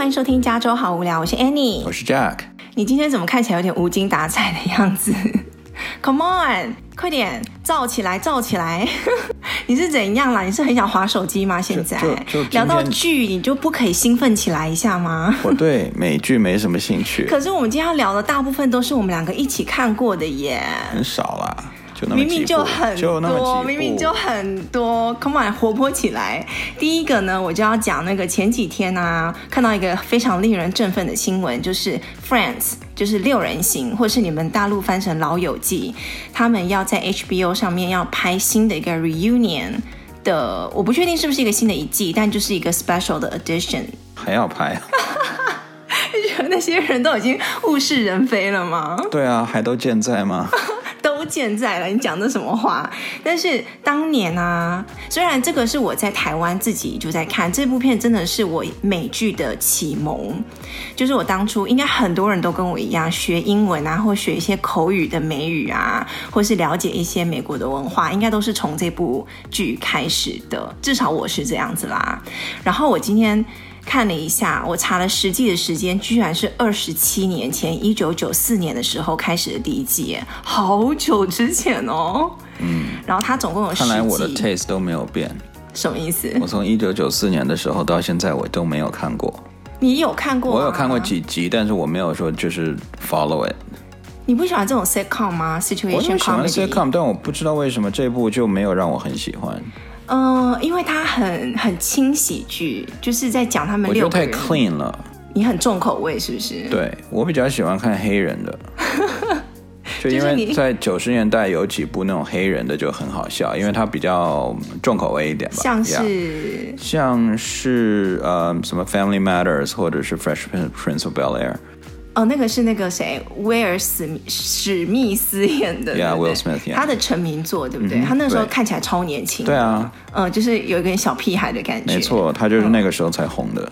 欢迎收听加州好无聊，我是 Annie，我是 Jack。你今天怎么看起来有点无精打采的样子？Come on，快点，燥起来，燥起来！你是怎样啦？你是很想划手机吗？现在聊到剧，你就不可以兴奋起来一下吗？我对美剧没什么兴趣。可是我们今天要聊的大部分都是我们两个一起看过的耶，很少啦。明明就很多，明明就很多，Come on，活泼起来！第一个呢，我就要讲那个前几天啊，看到一个非常令人振奋的新闻，就是 Friends，就是六人行，或是你们大陆翻成老友记，他们要在 HBO 上面要拍新的一个 reunion 的，我不确定是不是一个新的一季，但就是一个 special 的 edition，还要拍？你觉得那些人都已经物是人非了吗？对啊，还都健在吗？都健在了，你讲的什么话？但是当年啊，虽然这个是我在台湾自己就在看这部片，真的是我美剧的启蒙。就是我当初应该很多人都跟我一样学英文啊，或学一些口语的美语啊，或是了解一些美国的文化，应该都是从这部剧开始的。至少我是这样子啦。然后我今天。看了一下，我查了实际的时间，居然是二十七年前，一九九四年的时候开始的第一季，好久之前哦。嗯，然后它总共有十集。看来我的 taste 都没有变。什么意思？我从一九九四年的时候到现在，我都没有看过。你有看过？我有看过几集，但是我没有说就是 follow it。你不喜欢这种 sitcom 吗？Situation comedy。我喜欢 sitcom，但我不知道为什么这部就没有让我很喜欢。嗯，因为它很很轻喜剧，就是在讲他们六个人。我觉得太 clean 了。你很重口味是不是？对，我比较喜欢看黑人的，就因为在九十年代有几部那种黑人的就很好笑，因为它比较重口味一点吧。像是 yeah, 像是呃什么 Family Matters 或者是 Fresh Prince of Bel Air。哦，那个是那个谁，威尔史史密斯演的，Yeah，Will Smith，他的成名作，对不对？嗯、他那时候看起来超年轻，对啊，嗯，就是有一点小屁孩的感觉，没错，他就是那个时候才红的。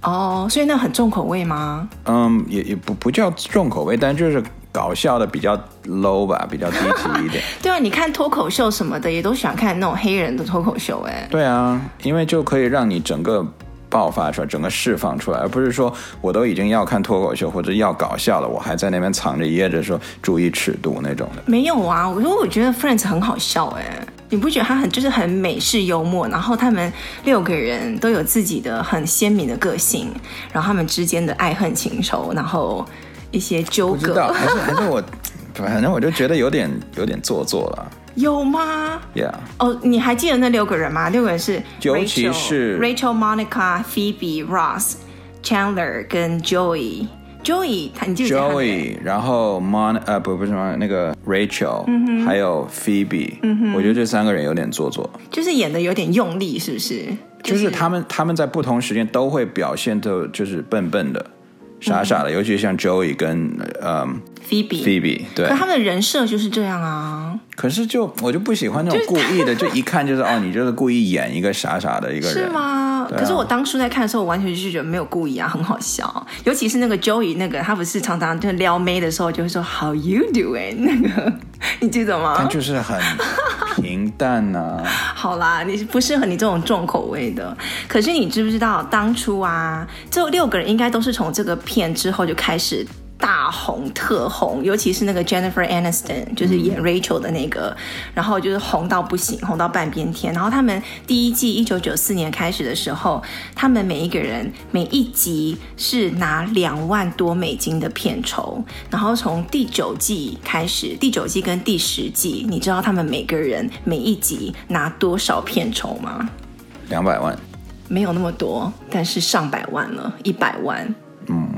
嗯、哦，所以那很重口味吗？嗯，也也不不叫重口味，但就是搞笑的比较 low 吧，比较低级一点。对啊，你看脱口秀什么的，也都喜欢看那种黑人的脱口秀，哎，对啊，因为就可以让你整个。爆发出来，整个释放出来，而不是说我都已经要看脱口秀或者要搞笑了，我还在那边藏着掖着说注意尺度那种的。没有啊，我说我觉得 Friends 很好笑哎，你不觉得他很就是很美式幽默，然后他们六个人都有自己的很鲜明的个性，然后他们之间的爱恨情仇，然后一些纠葛。不知道，还是还是我，反正我就觉得有点有点做作了。有吗？Yeah。哦，你还记得那六个人吗？六个人是尤其是 Rachel、Monica、Phoebe、Ross、Chandler 跟 Joey。Joey，他你记得 Joey，然后 Mon 呃不不是 Mon 那个 Rachel，还有 Phoebe，嗯哼，我觉得这三个人有点做作，就是演的有点用力，是不是？就是、就是他们他们在不同时间都会表现的，就是笨笨的。傻傻的，尤其是像 Joey 跟嗯 Phoebe，Phoebe，对，可他们的人设就是这样啊。可是就我就不喜欢那种故意的，就一看就是哦，你就是故意演一个傻傻的一个人，是吗？啊、可是我当初在看的时候，我完全就是觉得没有故意啊，很好笑。尤其是那个 Joey，那个他不是常常就撩妹的时候就会说 How you doing？那个你记得吗？他就是很平淡呐、啊。好啦，你不适合你这种重口味的。可是你知不知道当初啊，这六个人应该都是从这个片之后就开始。大红特红，尤其是那个 Jennifer Aniston，就是演 Rachel 的那个，嗯、然后就是红到不行，红到半边天。然后他们第一季一九九四年开始的时候，他们每一个人每一集是拿两万多美金的片酬。然后从第九季开始，第九季跟第十季，你知道他们每个人每一集拿多少片酬吗？两百万？没有那么多，但是上百万了，一百万。嗯。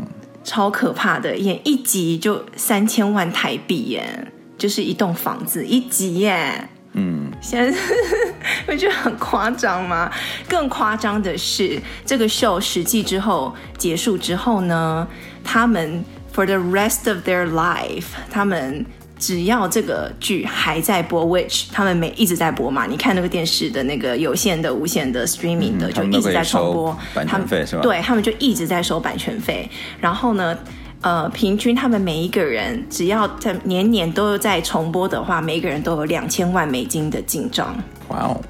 超可怕的，演一集就三千万台币耶，就是一栋房子一集耶。嗯，现在 我觉得很夸张吗？更夸张的是，这个秀实际之后结束之后呢，他们 for the rest of their life，他们。只要这个剧还在播，which 他们每一直在播嘛，你看那个电视的那个有线的、无线的、streaming 的，嗯、就一直在重播。版权费是吧？对，他们就一直在收版权费。然后呢，呃，平均他们每一个人只要在年年都在重播的话，每一个人都有两千万美金的进账。哇哦！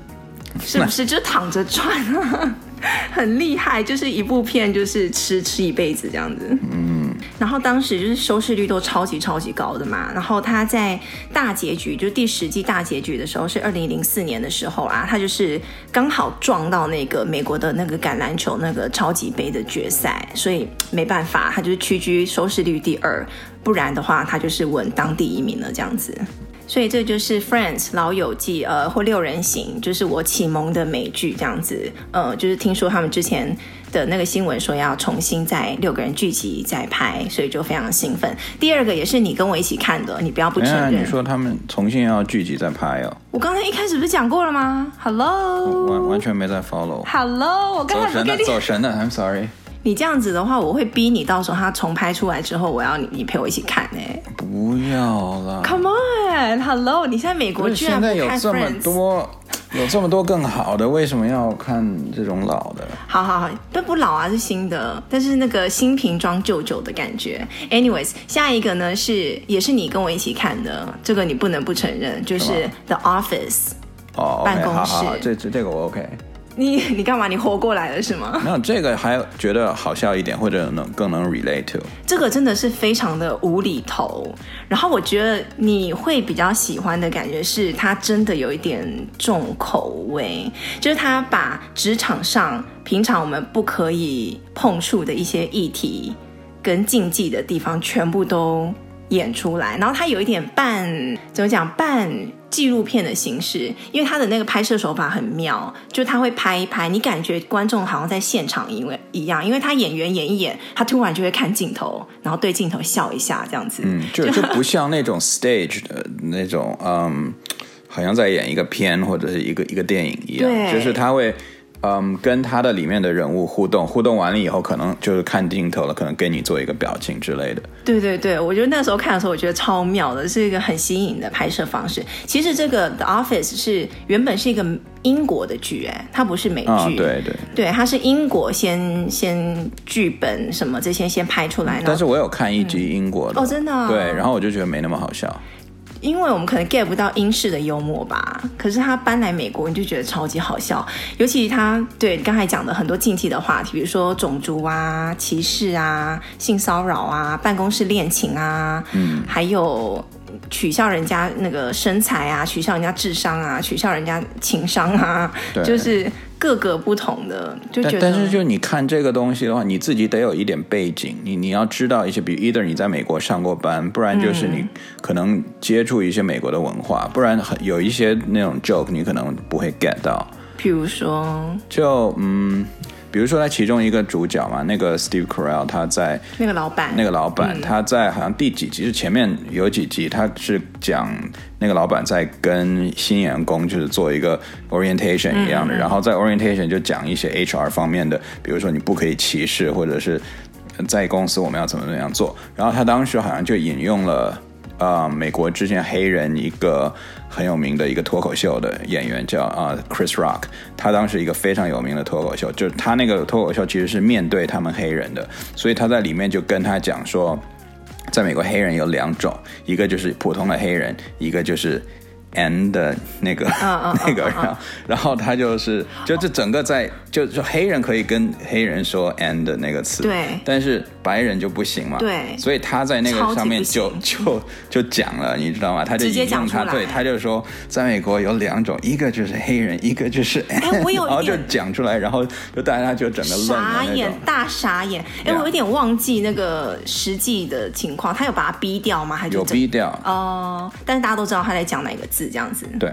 是不是？就躺着赚啊，很厉害，就是一部片就是吃吃一辈子这样子。嗯，然后当时就是收视率都超级超级高的嘛。然后他在大结局，就是第十季大结局的时候是二零零四年的时候啊，他就是刚好撞到那个美国的那个橄榄球那个超级杯的决赛，所以没办法，他就是屈居收视率第二，不然的话他就是稳当第一名了这样子。所以这就是《Friends》老友记，呃，或六人行，就是我启蒙的美剧这样子。呃，就是听说他们之前的那个新闻说要重新再六个人聚集再拍，所以就非常兴奋。第二个也是你跟我一起看的，你不要不承认。你说他们重新要聚集再拍哦？我刚才一开始不是讲过了吗？Hello，完完全没在 follow。Hello，我刚才不跟你走神了，走神了，I'm sorry。你这样子的话，我会逼你到时候他重拍出来之后，我要你你陪我一起看呢。不要了，Come on，Hello，你现在美国居然不看 Friends？现在有这么多，有这么多更好的，为什么要看这种老的？好好好，都不老啊，是新的，但是那个新瓶装旧酒的感觉。Anyways，下一个呢是也是你跟我一起看的，这个你不能不承认，就是 The Office 哦，办公室，好好好，这这这个我 OK。你你干嘛？你活过来了是吗？没有这个还觉得好笑一点，或者能更能 relate to。这个真的是非常的无厘头。然后我觉得你会比较喜欢的感觉是，它真的有一点重口味，就是他把职场上平常我们不可以碰触的一些议题跟禁忌的地方全部都演出来。然后他有一点半怎么讲半。纪录片的形式，因为他的那个拍摄手法很妙，就他会拍一拍，你感觉观众好像在现场，因为一样，因为他演员演一演，他突然就会看镜头，然后对镜头笑一下，这样子，嗯，就就不像那种 stage 的那种，嗯，好像在演一个片或者是一个一个电影一样，对，就是他会。嗯，跟他的里面的人物互动，互动完了以后，可能就是看镜头了，可能给你做一个表情之类的。对对对，我觉得那时候看的时候，我觉得超妙的，是一个很新颖的拍摄方式。其实这个《The Office》是原本是一个英国的剧，哎，它不是美剧。哦，对对对，它是英国先先剧本什么这些先拍出来的。但是我有看一集英国的，嗯，哦，真的哦？对，然后我就觉得没那么好笑。因为我们可能 get 不到英式的幽默吧，可是他搬来美国，你就觉得超级好笑。尤其他对刚才讲的很多禁忌的话题，比如说种族啊、歧视啊、性骚扰啊、办公室恋情啊，嗯，还有取笑人家那个身材啊、取笑人家智商啊、取笑人家情商啊，就是。各个不同的，就觉得但，但是就你看这个东西的话，你自己得有一点背景，你你要知道一些，比如 either 你在美国上过班，不然就是你可能接触一些美国的文化，嗯、不然很有一些那种 joke 你可能不会 get 到。比如说，就嗯。比如说，他其中一个主角嘛，那个 Steve Carell，他在那个老板，那个老板、嗯、他在好像第几集，是前面有几集，他是讲那个老板在跟新员工就是做一个 orientation 一样的，嗯、然后在 orientation 就讲一些 HR 方面的，比如说你不可以歧视，或者是在公司我们要怎么怎么样做。然后他当时好像就引用了。啊、呃，美国之前黑人一个很有名的一个脱口秀的演员叫啊、呃、Chris Rock，他当时一个非常有名的脱口秀，就是他那个脱口秀其实是面对他们黑人的，所以他在里面就跟他讲说，在美国黑人有两种，一个就是普通的黑人，一个就是。and 的那个、uh, uh, uh, 那个，然后、uh, uh, uh. 然后他就是就这整个在就就黑人可以跟黑人说 and 的那个词，对，但是白人就不行嘛，对，所以他在那个上面就就就讲了，你知道吗？他就引用他，对，他就说在美国有两种，一个就是黑人，一个就是 and，我有然后就讲出来，然后就大家就整个傻眼，大傻眼。哎，我有点忘记那个实际的情况，他有把他逼掉吗？还是有逼掉？哦，但是大家都知道他在讲哪个字。这样子，对，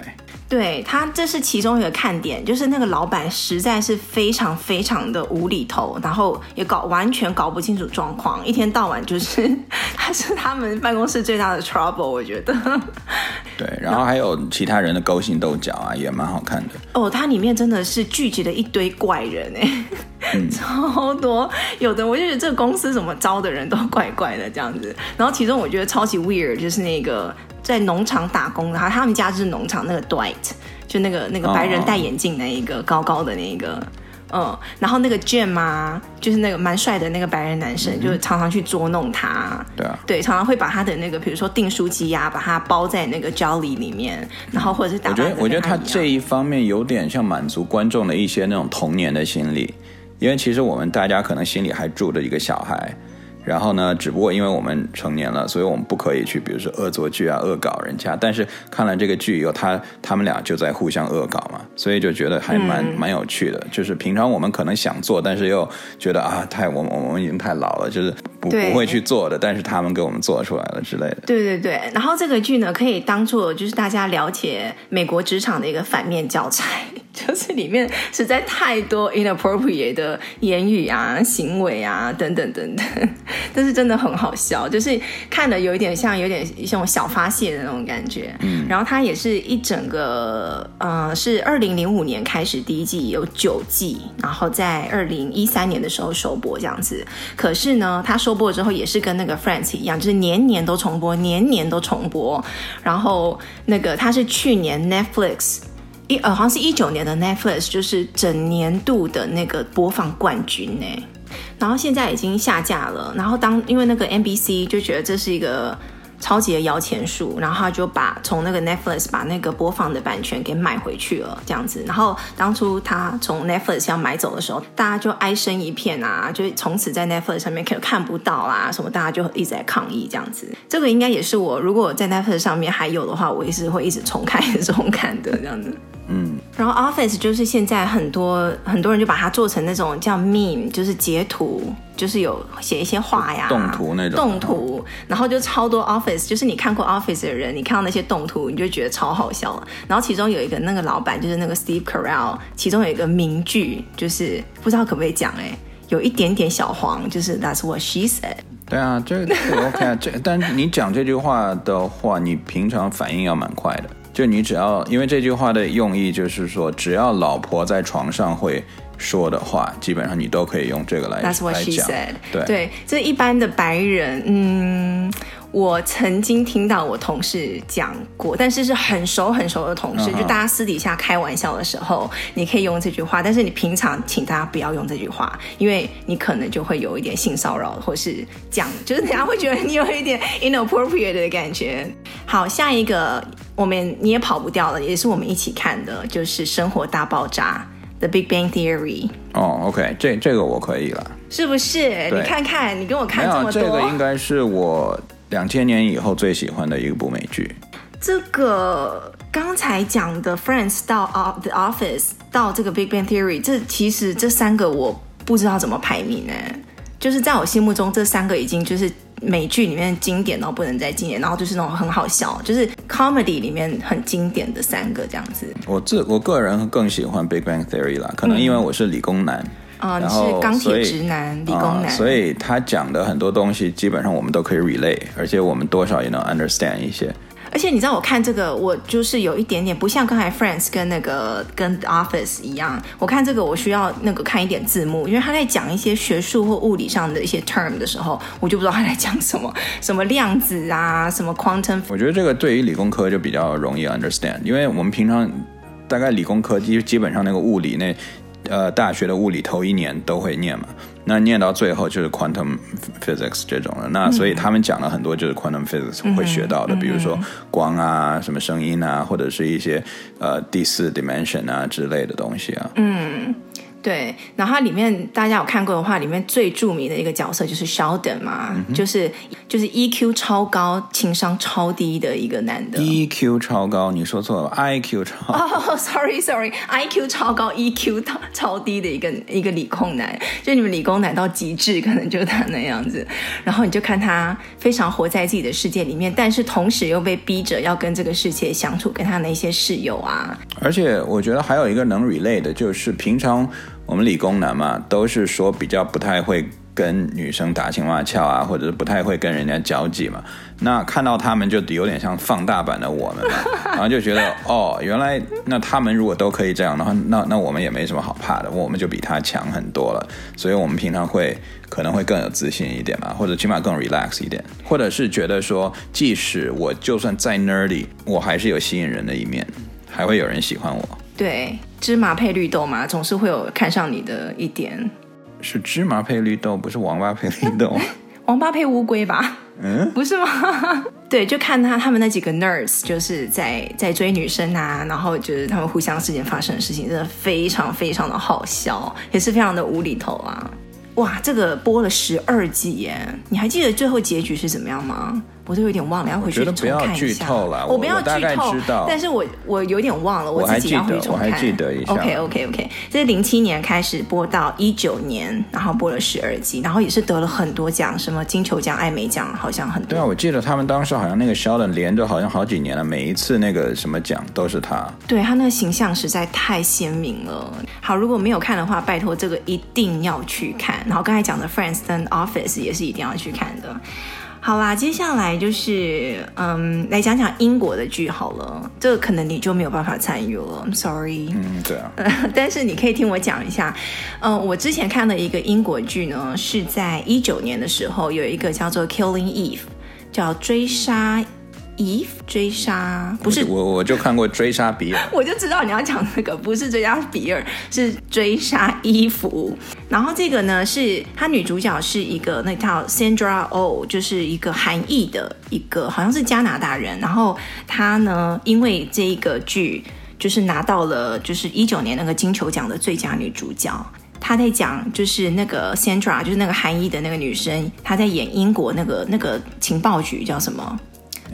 对他这是其中一个看点，就是那个老板实在是非常非常的无厘头，然后也搞完全搞不清楚状况，一天到晚就是 他是他们办公室最大的 trouble，我觉得。对，然后还有其他人的勾心斗角啊，也蛮好看的。哦，它里面真的是聚集了一堆怪人哎，嗯、超多，有的我就觉得这个公司怎么招的人都怪怪的这样子，然后其中我觉得超级 weird 就是那个。在农场打工的，然后他们家就是农场那个 Dwight，就那个那个白人戴眼镜那一个、oh. 高高的那一个，嗯，然后那个 Jim 啊，就是那个蛮帅的那个白人男生，嗯、就是常常去捉弄他。对啊，对，常常会把他的那个，比如说订书机呀，把它包在那个 Jolly 里面，然后或者是打。我觉得，我觉得他这一方面有点像满足观众的一些那种童年的心理，因为其实我们大家可能心里还住着一个小孩。然后呢，只不过因为我们成年了，所以我们不可以去，比如说恶作剧啊、恶搞人家。但是看了这个剧以后，他他们俩就在互相恶搞嘛，所以就觉得还蛮、嗯、蛮有趣的。就是平常我们可能想做，但是又觉得啊，太我们我们已经太老了，就是不不会去做的。但是他们给我们做出来了之类的。对对对。然后这个剧呢，可以当做就是大家了解美国职场的一个反面教材。就是里面实在太多 inappropriate 的言语啊、行为啊等等等等，但是真的很好笑，就是看的有一点像有点像小发泄的那种感觉。嗯，然后它也是一整个，呃，是二零零五年开始第一季有九季，然后在二零一三年的时候首播这样子。可是呢，它收播之后也是跟那个 Friends 一样，就是年年都重播，年年都重播。然后那个它是去年 Netflix。一呃，好像是一九年的 Netflix，就是整年度的那个播放冠军呢。然后现在已经下架了。然后当因为那个 NBC 就觉得这是一个超级的摇钱树，然后他就把从那个 Netflix 把那个播放的版权给买回去了，这样子。然后当初他从 Netflix 要买走的时候，大家就哀声一片啊，就从此在 Netflix 上面可看不到啊，什么大家就一直在抗议这样子。这个应该也是我如果在 Netflix 上面还有的话，我也是会一直重看、重看的这样子。嗯，然后 Office 就是现在很多很多人就把它做成那种叫 meme，就是截图，就是有写一些话呀，动图那种动图，然后就超多 Office，就是你看过 Office 的人，你看到那些动图，你就觉得超好笑了。然后其中有一个那个老板就是那个 Steve Carell，其中有一个名句就是不知道可不可以讲哎，有一点点小黄，就是 That's what she said。对啊，这个 OK 啊，这但你讲这句话的话，你平常反应要蛮快的。就你只要，因为这句话的用意就是说，只要老婆在床上会说的话，基本上你都可以用这个来来讲。对对，这一般的白人，嗯。我曾经听到我同事讲过，但是是很熟很熟的同事，uh. 就大家私底下开玩笑的时候，你可以用这句话，但是你平常请大家不要用这句话，因为你可能就会有一点性骚扰，或是讲，就是大家会觉得你有一点 inappropriate 的感觉。好，下一个我们你也跑不掉了，也是我们一起看的，就是《生活大爆炸》The Big Bang Theory。哦、oh,，OK，这这个我可以了，是不是？你看看，你跟我看这么多，这个应该是我。两千年以后最喜欢的一部美剧，这个刚才讲的《Friends》到《The Office》到这个《Big Bang Theory》，这其实这三个我不知道怎么排名呢？就是在我心目中，这三个已经就是美剧里面经典到不能再经典，然后就是那种很好笑，就是 comedy 里面很经典的三个这样子。我自我个人更喜欢《Big Bang Theory》啦，可能因为我是理工男。嗯啊，你是钢铁直男、理工男，所以他讲的很多东西基本上我们都可以 relate，而且我们多少也能 understand 一些。而且你知道，我看这个，我就是有一点点不像刚才 Friends 跟那个跟 Office 一样，我看这个我需要那个看一点字幕，因为他在讲一些学术或物理上的一些 term 的时候，我就不知道他在讲什么，什么量子啊，什么 quantum。我觉得这个对于理工科就比较容易 understand，因为我们平常大概理工科基基本上那个物理那。呃，大学的物理头一年都会念嘛，那念到最后就是 quantum physics 这种的，那所以他们讲了很多就是 quantum physics 会学到的，嗯、比如说光啊、什么声音啊，或者是一些呃第四 dimension 啊之类的东西啊。嗯。对，然后它里面大家有看过的话，里面最著名的一个角色就是 Sheldon 嘛，嗯、就是就是 EQ 超高、情商超低的一个男的。EQ 超高，你说错了，IQ 超。哦、oh,，sorry sorry，IQ 超高，EQ 超超低的一个一个理工男，就你们理工男到极致，可能就他那样子。然后你就看他非常活在自己的世界里面，但是同时又被逼着要跟这个世界相处，跟他那些室友啊。而且我觉得还有一个能 relate 的，就是平常。我们理工男嘛，都是说比较不太会跟女生打情骂俏啊，或者是不太会跟人家交际嘛。那看到他们就有点像放大版的我们嘛，然后就觉得哦，原来那他们如果都可以这样的话，那那我们也没什么好怕的，我们就比他强很多了。所以我们平常会可能会更有自信一点嘛，或者起码更 relax 一点，或者是觉得说，即使我就算再 nerdy，我还是有吸引人的一面，还会有人喜欢我。对，芝麻配绿豆嘛，总是会有看上你的一点。是芝麻配绿豆，不是王八配绿豆。王八配乌龟吧？嗯，不是吗？对，就看他他们那几个 nurse 就是在在追女生啊，然后就是他们互相之间发生的事情，真的非常非常的好笑，也是非常的无厘头啊！哇，这个播了十二季耶，你还记得最后结局是怎么样吗？我都有点忘了，要回去重看一下。不要剧透了，我不要剧透，我大概知道，但是我我有点忘了，我自己要回去重看。我还记得，我还记得一下。OK OK OK，这是零七年开始播到一九年，然后播了十二集，然后也是得了很多奖，什么金球奖、艾美奖，好像很多。对啊，我记得他们当时好像那个 Sheldon 连着好像好几年了，每一次那个什么奖都是他。对，他那个形象实在太鲜明了。好，如果没有看的话，拜托这个一定要去看。然后刚才讲的 Friends 跟 Office 也是一定要去看的。好啦，接下来就是嗯，来讲讲英国的剧好了。这个可能你就没有办法参与了，I'm sorry。嗯，对啊。但是你可以听我讲一下。嗯，我之前看的一个英国剧呢，是在一九年的时候，有一个叫做《Killing Eve》，叫追杀。Eve 追杀不是我，我就看过追杀比尔，我就知道你要讲那个不是追杀比尔，是追杀伊芙。然后这个呢，是她女主角是一个那套 Sandra Oh，就是一个韩裔的一个，好像是加拿大人。然后她呢，因为这一个剧就是拿到了就是一九年那个金球奖的最佳女主角。她在讲就是那个 Sandra，就是那个韩裔的那个女生，她在演英国那个那个情报局叫什么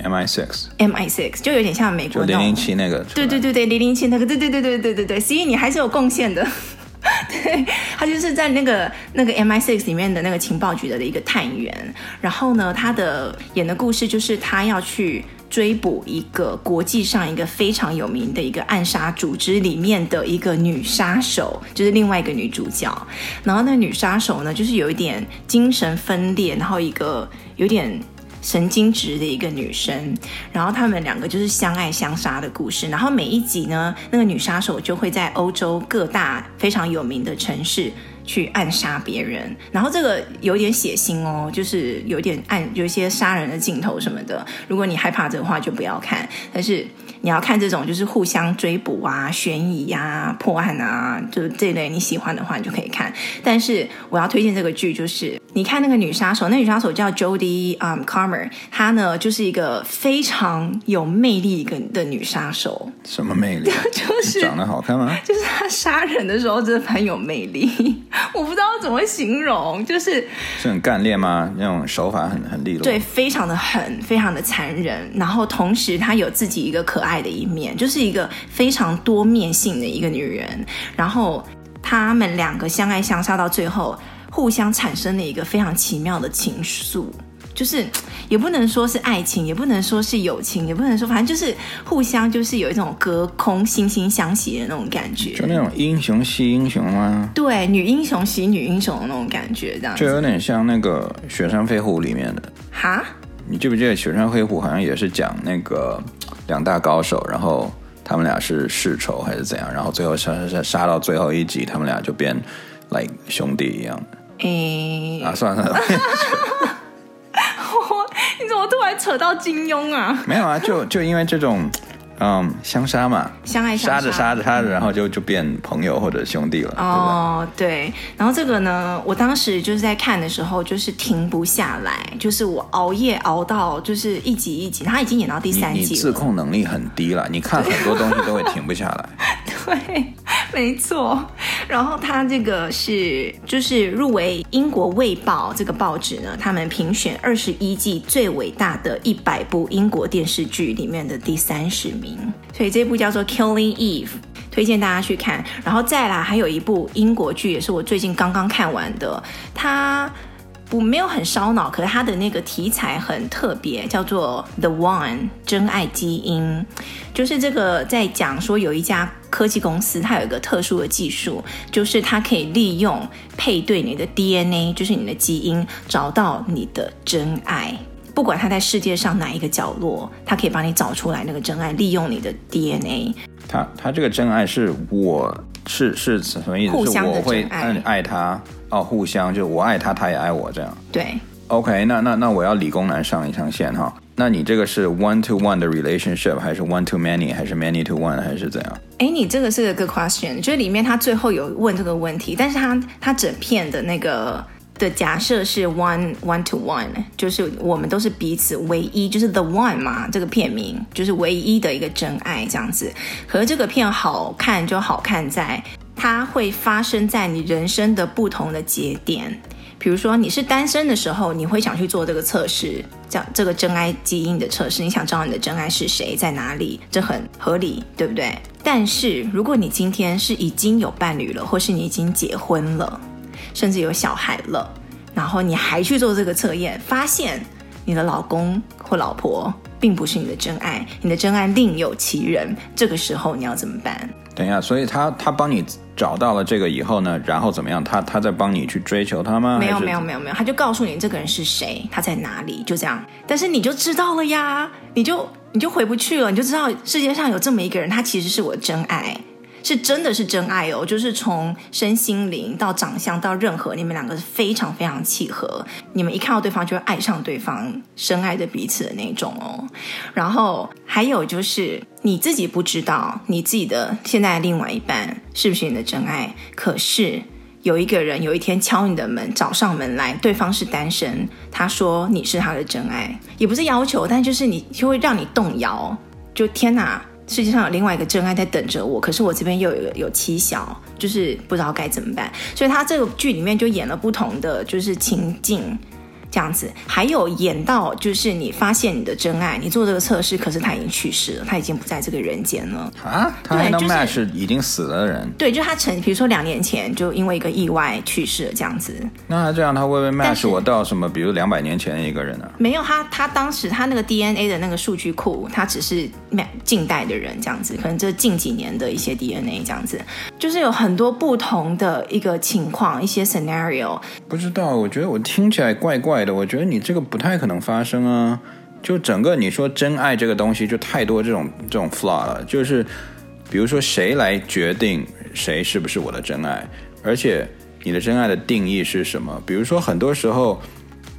？MI6，MI6 就有点像美国零零七那个，对对对对零零七那个，对对对对对对对，所以你还是有贡献的。对，他就是在那个那个 MI6 里面的那个情报局的一个探员，然后呢，他的演的故事就是他要去追捕一个国际上一个非常有名的一个暗杀组织里面的一个女杀手，就是另外一个女主角。然后那个女杀手呢，就是有一点精神分裂，然后一个有点。神经质的一个女生，然后他们两个就是相爱相杀的故事。然后每一集呢，那个女杀手就会在欧洲各大非常有名的城市去暗杀别人。然后这个有点血腥哦，就是有点暗，有一些杀人的镜头什么的。如果你害怕这个话，就不要看。但是你要看这种就是互相追捕啊、悬疑啊、破案啊，就是这类你喜欢的话，你就可以看。但是我要推荐这个剧，就是。你看那个女杀手，那女杀手叫 Jodie 啊、um, Comer，她呢就是一个非常有魅力一个的女杀手。什么魅力？就是长得好看吗？就是她杀人的时候真的很有魅力，我不知道怎么形容，就是是很干练吗？那种手法很很利落。对，非常的狠，非常的残忍。然后同时她有自己一个可爱的一面，就是一个非常多面性的一个女人。然后他们两个相爱相杀到最后。互相产生了一个非常奇妙的情愫，就是也不能说是爱情，也不能说是友情，也不能说，反正就是互相就是有一种隔空惺惺相惜的那种感觉，就那种英雄惜英雄吗？对，女英雄惜女英雄的那种感觉，这样就有点像那个《雪山飞狐》里面的哈？你记不记得《雪山飞狐》好像也是讲那个两大高手，然后他们俩是世仇还是怎样？然后最后杀杀杀到最后一集，他们俩就变 like 兄弟一样。诶、欸，啊，算了，我你怎么突然扯到金庸啊？没有啊，就就因为这种。嗯，相杀嘛，相爱相杀，杀着杀着杀着，然后就就变朋友或者兄弟了。哦，对，对，然后这个呢，我当时就是在看的时候，就是停不下来，就是我熬夜熬到就是一集一集，他已经演到第三集了。你，你自控能力很低了，你看很多东西都会停不下来。对，没错。然后他这个是就是入围英国卫报这个报纸呢，他们评选二十一季最伟大的一百部英国电视剧里面的第三十名。所以这部叫做《Killing Eve》，推荐大家去看。然后再来，还有一部英国剧，也是我最近刚刚看完的。它不没有很烧脑，可是它的那个题材很特别，叫做《The One》真爱基因。就是这个在讲说，有一家科技公司，它有一个特殊的技术，就是它可以利用配对你的 DNA，就是你的基因，找到你的真爱。不管他在世界上哪一个角落，他可以帮你找出来那个真爱，利用你的 DNA。他他这个真爱是我是是什么意思？互。是我会爱爱他哦，互相就我爱他，他也爱我这样。对。OK，那那那我要理工男上一上线哈。那你这个是 one to one 的 relationship，还是 one to many，还是 many to one，还是怎样？哎，你这个是个 question，就是里面他最后有问这个问题，但是他他整片的那个的假设是 one one to one，就是我们都是彼此唯一，就是 the one 嘛，这个片名就是唯一的一个真爱这样子。可是这个片好看就好看在它会发生在你人生的不同的节点。比如说你是单身的时候，你会想去做这个测试，叫这个真爱基因的测试，你想知道你的真爱是谁，在哪里，这很合理，对不对？但是如果你今天是已经有伴侣了，或是你已经结婚了，甚至有小孩了，然后你还去做这个测验，发现你的老公或老婆并不是你的真爱，你的真爱另有其人，这个时候你要怎么办？等一下，所以他他帮你找到了这个以后呢，然后怎么样？他他在帮你去追求他吗？没有没有没有没有，他就告诉你这个人是谁，他在哪里，就这样。但是你就知道了呀，你就你就回不去了，你就知道世界上有这么一个人，他其实是我真爱。是真的是真爱哦，就是从身心灵到长相到任何，你们两个是非常非常契合，你们一看到对方就会爱上对方，深爱着彼此的那种哦。然后还有就是你自己不知道你自己的现在的另外一半是不是你的真爱，可是有一个人有一天敲你的门，找上门来，对方是单身，他说你是他的真爱，也不是要求，但就是你就会让你动摇，就天哪！世界上有另外一个真爱在等着我，可是我这边又有有妻小，就是不知道该怎么办。所以他这个剧里面就演了不同的就是情境。这样子，还有演到就是你发现你的真爱，你做这个测试，可是他已经去世了，他已经不在这个人间了啊。他还能 match 是已经死了的人？对，就他曾，比如说两年前就因为一个意外去世了，这样子。那这样他会不会 match 我到什么？比如两百年前的一个人呢？没有，他他当时他那个 DNA 的那个数据库，他只是近代的人这样子，可能这近几年的一些 DNA 这样子，就是有很多不同的一个情况，一些 scenario。不知道，我觉得我听起来怪怪。我觉得你这个不太可能发生啊！就整个你说真爱这个东西，就太多这种这种 flaw 了。就是比如说，谁来决定谁是不是我的真爱？而且你的真爱的定义是什么？比如说，很多时候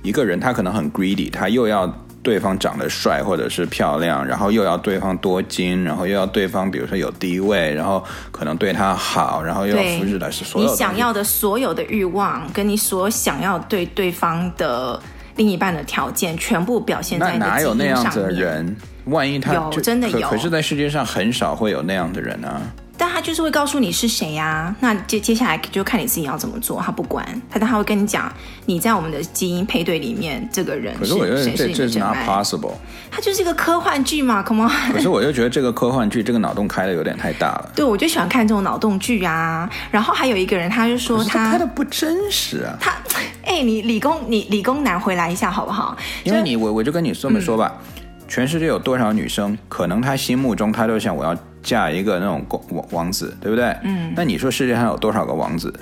一个人他可能很 greedy，他又要对方长得帅或者是漂亮，然后又要对方多金，然后又要对方比如说有地位，然后可能对他好，然后又要扶持的是所有你想要的所有的欲望，跟你所想要对对方的另一半的条件，全部表现在你的基因上。哪有那样子的人？万一他有真的有，可是在世界上很少会有那样的人啊。但他就是会告诉你是谁呀、啊？那接接下来就看你自己要怎么做。他不管他，但他会跟你讲，你在我们的基因配对里面，这个人是谁是你的真爱？这是 not possible。他就是一个科幻剧嘛，Come on。可是我又觉得这个科幻剧，这个脑洞开的有点太大了。对，我就喜欢看这种脑洞剧啊。然后还有一个人，他就说他他的不真实啊。他 哎，你理工你理工男回来一下好不好？因为你我我就跟你这么说吧，嗯、全世界有多少女生，可能她心目中她都想我要。嫁一个那种王王子，对不对？嗯。那你说世界上有多少个王子？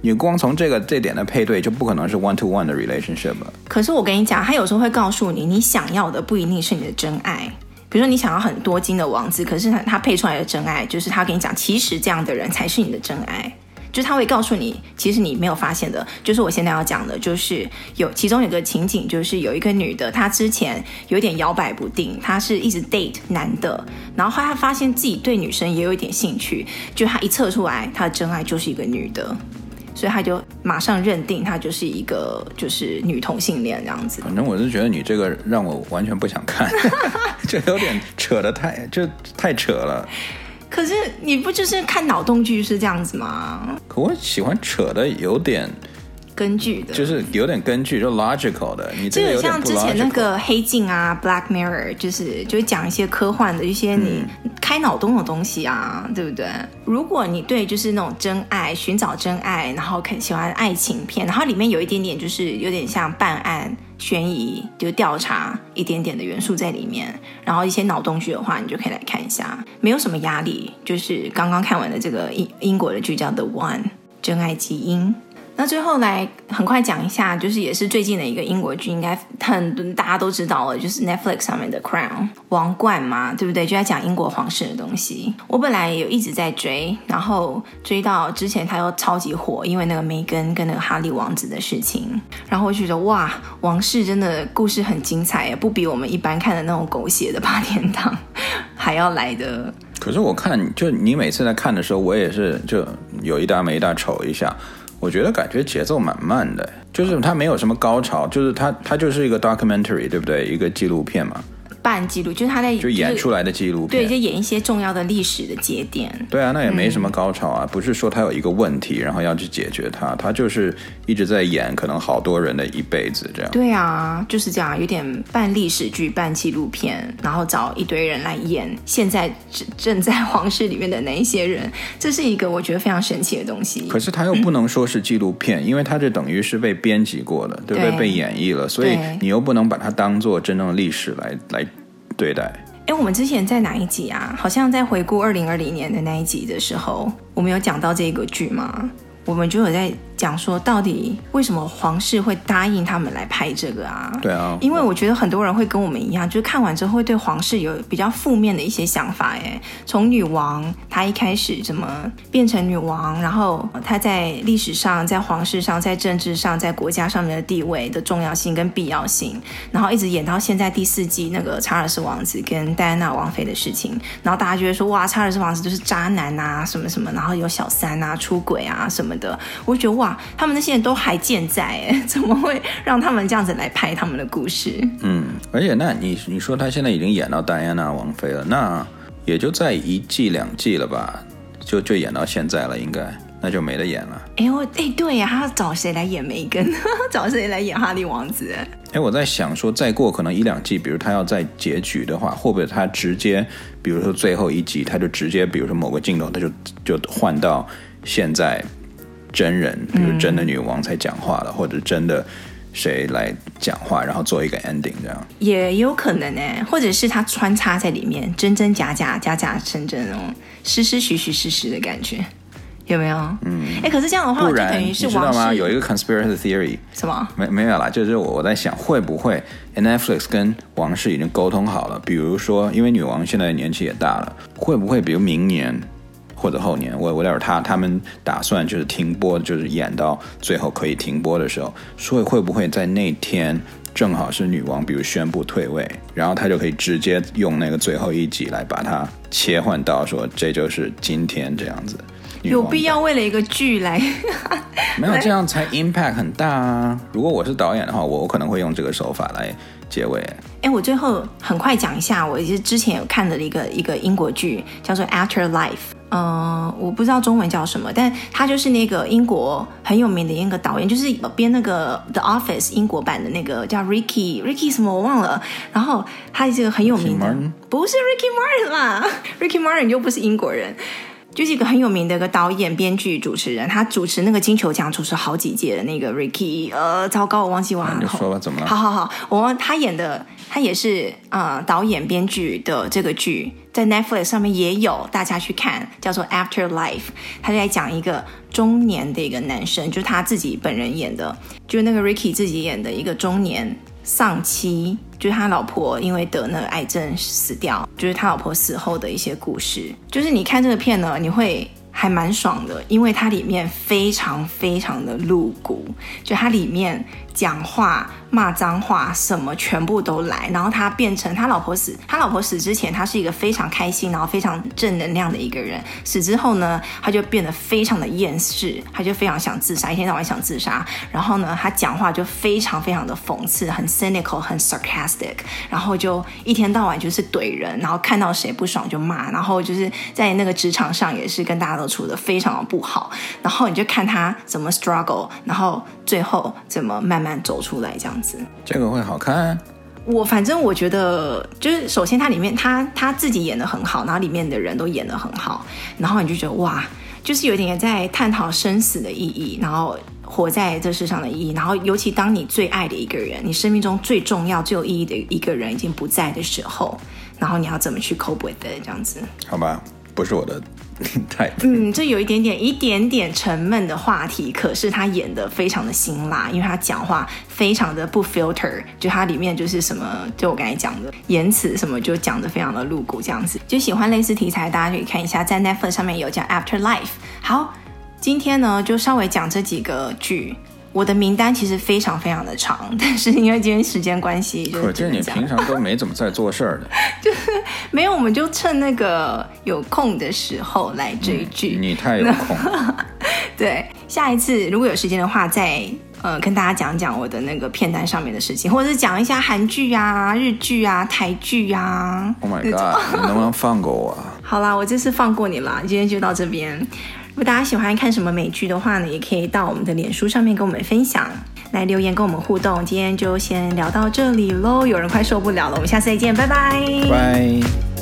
你光从这个这点的配对，就不可能是 one to one 的 relationship 了。可是我跟你讲，他有时候会告诉你，你想要的不一定是你的真爱。比如说，你想要很多金的王子，可是他他配出来的真爱，就是他跟你讲，其实这样的人才是你的真爱。就他会告诉你，其实你没有发现的，就是我现在要讲的，就是有其中有个情景，就是有一个女的，她之前有点摇摆不定，她是一直 date 男的，然后后来她发现自己对女生也有一点兴趣，就她一测出来，她的真爱就是一个女的，所以她就马上认定她就是一个就是女同性恋这样子。反正我是觉得你这个让我完全不想看，就有点扯得太就太扯了。可是你不就是看脑洞剧是这样子吗？可我喜欢扯的有点根据的，就是有点根据，就 logical 的。你这个有像之前那个黑镜啊，Black Mirror，就是就会讲一些科幻的一些你开脑洞的东西啊，嗯、对不对？如果你对就是那种真爱，寻找真爱，然后很喜欢爱情片，然后里面有一点点就是有点像办案。悬疑就调查一点点的元素在里面，然后一些脑洞剧的话，你就可以来看一下，没有什么压力。就是刚刚看完的这个英英国的剧叫《The One》，真爱基因。那最后来很快讲一下，就是也是最近的一个英国剧，应该很大家都知道了，就是 Netflix 上面的《Crown》王冠嘛，对不对？就在讲英国皇室的东西。我本来有一直在追，然后追到之前他又超级火，因为那个梅根跟那个哈利王子的事情，然后我觉得哇，王室真的故事很精彩，不比我们一般看的那种狗血的八点档还要来的可是我看，就你每次在看的时候，我也是就有一搭没一搭瞅一下，我觉得感觉节奏蛮慢的，就是它没有什么高潮，就是它它就是一个 documentary，对不对？一个纪录片嘛。半记录就是他在就演出来的纪录片，对，就演一些重要的历史的节点。对啊，那也没什么高潮啊，嗯、不是说他有一个问题，然后要去解决它，他就是一直在演可能好多人的一辈子这样。对啊，就是这样，有点半历史剧、半纪录片，然后找一堆人来演现在正在皇室里面的那一些人，这是一个我觉得非常神奇的东西。可是他又不能说是纪录片，嗯、因为他这等于是被编辑过的，对不对？对被演绎了，所以你又不能把它当做真正的历史来来。对待，哎，我们之前在哪一集啊？好像在回顾二零二零年的那一集的时候，我们有讲到这个剧吗？我们就有在。讲说到底为什么皇室会答应他们来拍这个啊？对啊，因为我觉得很多人会跟我们一样，就是看完之后会对皇室有比较负面的一些想法。哎，从女王她一开始怎么变成女王，然后她在历史上、在皇室上、在政治上、在国家上面的地位的重要性跟必要性，然后一直演到现在第四季那个查尔斯王子跟戴安娜王妃的事情，然后大家觉得说哇，查尔斯王子就是渣男啊，什么什么，然后有小三啊、出轨啊什么的，我觉得哇。他们那些人都还健在，哎，怎么会让他们这样子来拍他们的故事？嗯，而且那你你说他现在已经演到戴安娜王妃了，那也就在一季两季了吧？就就演到现在了，应该那就没得演了。哎我哎对呀，他要找谁来演梅根？找谁来演哈利王子？哎，我在想说，再过可能一两季，比如他要在结局的话，会不会他直接，比如说最后一集，他就直接，比如说某个镜头，他就就换到现在。真人，比如真的女王才讲话了，嗯、或者真的谁来讲话，然后做一个 ending 这样，也有可能呢，或者是他穿插在里面，真真假假，假假真真那种，实实虚虚实实的感觉，有没有？嗯，哎，可是这样的话，就等于是你知道吗？有一个 conspiracy theory，什么？没没有啦，就是我我在想，会不会 Netflix 跟王室已经沟通好了？比如说，因为女王现在年纪也大了，会不会比如明年？或者后年，我我待会儿他他们打算就是停播，就是演到最后可以停播的时候，所以会不会在那天正好是女王，比如宣布退位，然后他就可以直接用那个最后一集来把它切换到说这就是今天这样子。有必要为了一个剧来？没有这样才 impact 很大啊！如果我是导演的话，我我可能会用这个手法来结尾。哎，我最后很快讲一下，我之前有看的一个一个英国剧，叫做《After Life》。嗯、呃，我不知道中文叫什么，但他就是那个英国很有名的一个导演，就是编那个《The Office》英国版的那个叫 Ricky Ricky 什么我忘了。然后他是一个很有名的不是 Ricky Martin 啦，Ricky Martin 又不是英国人，就是一个很有名的一个导演、编剧、主持人。他主持那个金球奖主持好几届的那个 Ricky，呃，糟糕，我忘记忘了。你说吧，怎么了？好好好，我他演的，他也是呃导演、编剧的这个剧。在 Netflix 上面也有，大家去看，叫做《After Life》，他就在讲一个中年的一个男生，就是他自己本人演的，就是那个 Ricky 自己演的一个中年丧妻，就是他老婆因为得那个癌症死掉，就是他老婆死后的一些故事。就是你看这个片呢，你会还蛮爽的，因为它里面非常非常的露骨，就它里面讲话。骂脏话什么全部都来，然后他变成他老婆死，他老婆死之前他是一个非常开心，然后非常正能量的一个人。死之后呢，他就变得非常的厌世，他就非常想自杀，一天到晚想自杀。然后呢，他讲话就非常非常的讽刺，很 cynical，很 sarcastic，然后就一天到晚就是怼人，然后看到谁不爽就骂，然后就是在那个职场上也是跟大家都处得非常的不好。然后你就看他怎么 struggle，然后最后怎么慢慢走出来这样子。这个会好看。我反正我觉得，就是首先它里面他他自己演的很好，然后里面的人都演的很好，然后你就觉得哇，就是有点在探讨生死的意义，然后活在这世上的意义，然后尤其当你最爱的一个人，你生命中最重要、最有意义的一个人已经不在的时候，然后你要怎么去 cope with it 这样子？好吧，不是我的。太嗯，这有一点点一点点沉闷的话题，可是他演的非常的辛辣，因为他讲话非常的不 filter，就他里面就是什么，就我刚才讲的言辞什么，就讲的非常的露骨这样子。就喜欢类似题材，大家可以看一下，在 Netflix 上面有叫 After Life。好，今天呢就稍微讲这几个剧。我的名单其实非常非常的长，但是因为今天时间关系，可见你平常都没怎么在做事儿的。就是没有，我们就趁那个有空的时候来追剧。嗯、你太有空了。对，下一次如果有时间的话，再呃跟大家讲讲我的那个片单上面的事情，或者是讲一下韩剧啊、日剧啊、台剧啊。Oh my god！你能不能放过我？好啦，我这次放过你啦，今天就到这边。如果大家喜欢看什么美剧的话呢，也可以到我们的脸书上面跟我们分享，来留言跟我们互动。今天就先聊到这里喽，有人快受不了了，我们下次再见，拜拜。拜。